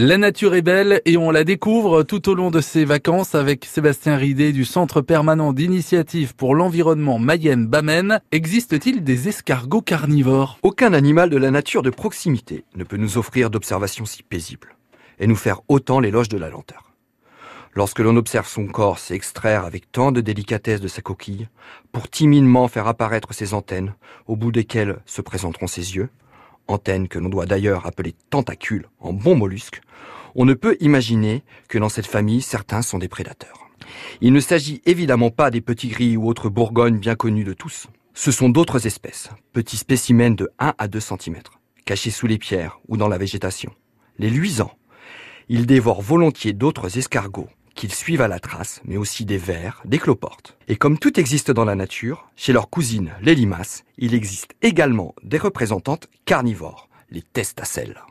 La nature est belle et on la découvre tout au long de ses vacances avec Sébastien Ridé du Centre permanent d'initiative pour l'environnement Mayenne-Bamène. Existe-t-il des escargots carnivores? Aucun animal de la nature de proximité ne peut nous offrir d'observations si paisibles et nous faire autant l'éloge de la lenteur. Lorsque l'on observe son corps s'extraire avec tant de délicatesse de sa coquille, pour timidement faire apparaître ses antennes, au bout desquelles se présenteront ses yeux, antenne que l'on doit d'ailleurs appeler tentacule en bon mollusque, on ne peut imaginer que dans cette famille, certains sont des prédateurs. Il ne s'agit évidemment pas des petits gris ou autres bourgognes bien connus de tous. Ce sont d'autres espèces, petits spécimens de 1 à 2 cm, cachés sous les pierres ou dans la végétation. Les luisants. Ils dévorent volontiers d'autres escargots, qu'ils suivent à la trace, mais aussi des vers, des cloportes. Et comme tout existe dans la nature, chez leurs cousines, les limaces, il existe également des représentantes carnivores, les testacelles.